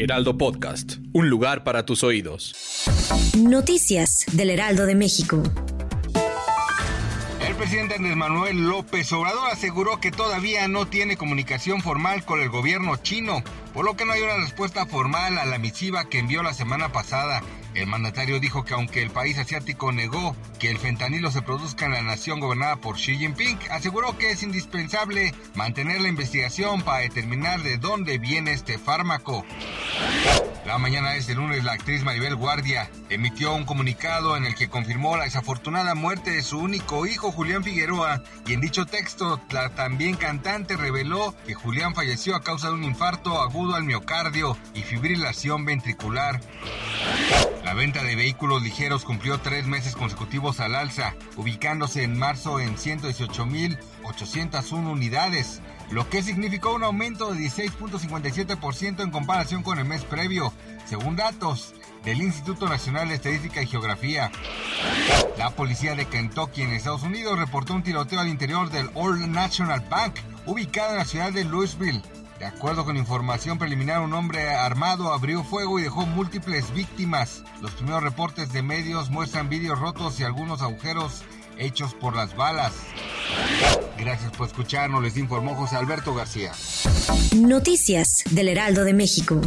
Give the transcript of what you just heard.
Heraldo Podcast, un lugar para tus oídos. Noticias del Heraldo de México. El presidente Andrés Manuel López Obrador aseguró que todavía no tiene comunicación formal con el gobierno chino, por lo que no hay una respuesta formal a la misiva que envió la semana pasada. El mandatario dijo que aunque el país asiático negó que el fentanilo se produzca en la nación gobernada por Xi Jinping, aseguró que es indispensable mantener la investigación para determinar de dónde viene este fármaco. La mañana de este lunes, la actriz Maribel Guardia emitió un comunicado en el que confirmó la desafortunada muerte de su único hijo, Julián Figueroa, y en dicho texto, la también cantante reveló que Julián falleció a causa de un infarto agudo al miocardio y fibrilación ventricular. La venta de vehículos ligeros cumplió tres meses consecutivos al alza, ubicándose en marzo en 118.801 unidades, lo que significó un aumento de 16.57% en comparación con el mes previo, según datos del Instituto Nacional de Estadística y Geografía. La policía de Kentucky en Estados Unidos reportó un tiroteo al interior del Old National Bank, ubicado en la ciudad de Louisville. De acuerdo con información preliminar, un hombre armado abrió fuego y dejó múltiples víctimas. Los primeros reportes de medios muestran vídeos rotos y algunos agujeros hechos por las balas. Gracias por escucharnos, les informó José Alberto García. Noticias del Heraldo de México.